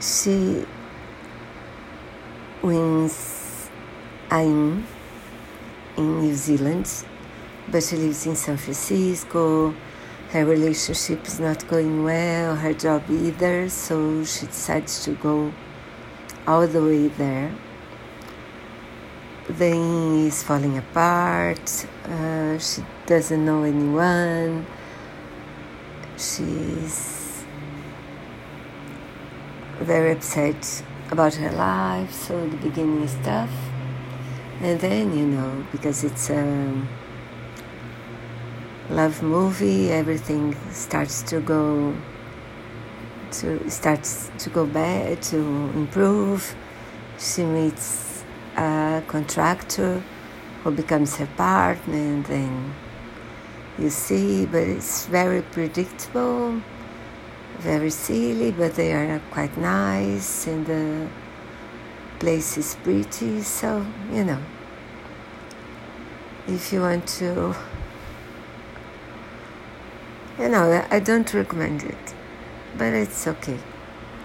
she wins AIM in New Zealand, but she lives in San Francisco. Her relationship is not going well, her job either, so she decides to go all the way there. The inn is falling apart, uh, she doesn't know anyone, she's very upset about her life, so the beginning is tough. And then, you know, because it's a love movie, everything starts to go to starts to go back to improve. She meets a contractor who becomes her partner, and then you see, but it's very predictable, very silly, but they are quite nice, and the place is pretty, so you know. If you want to, you know, I don't recommend it, but it's okay.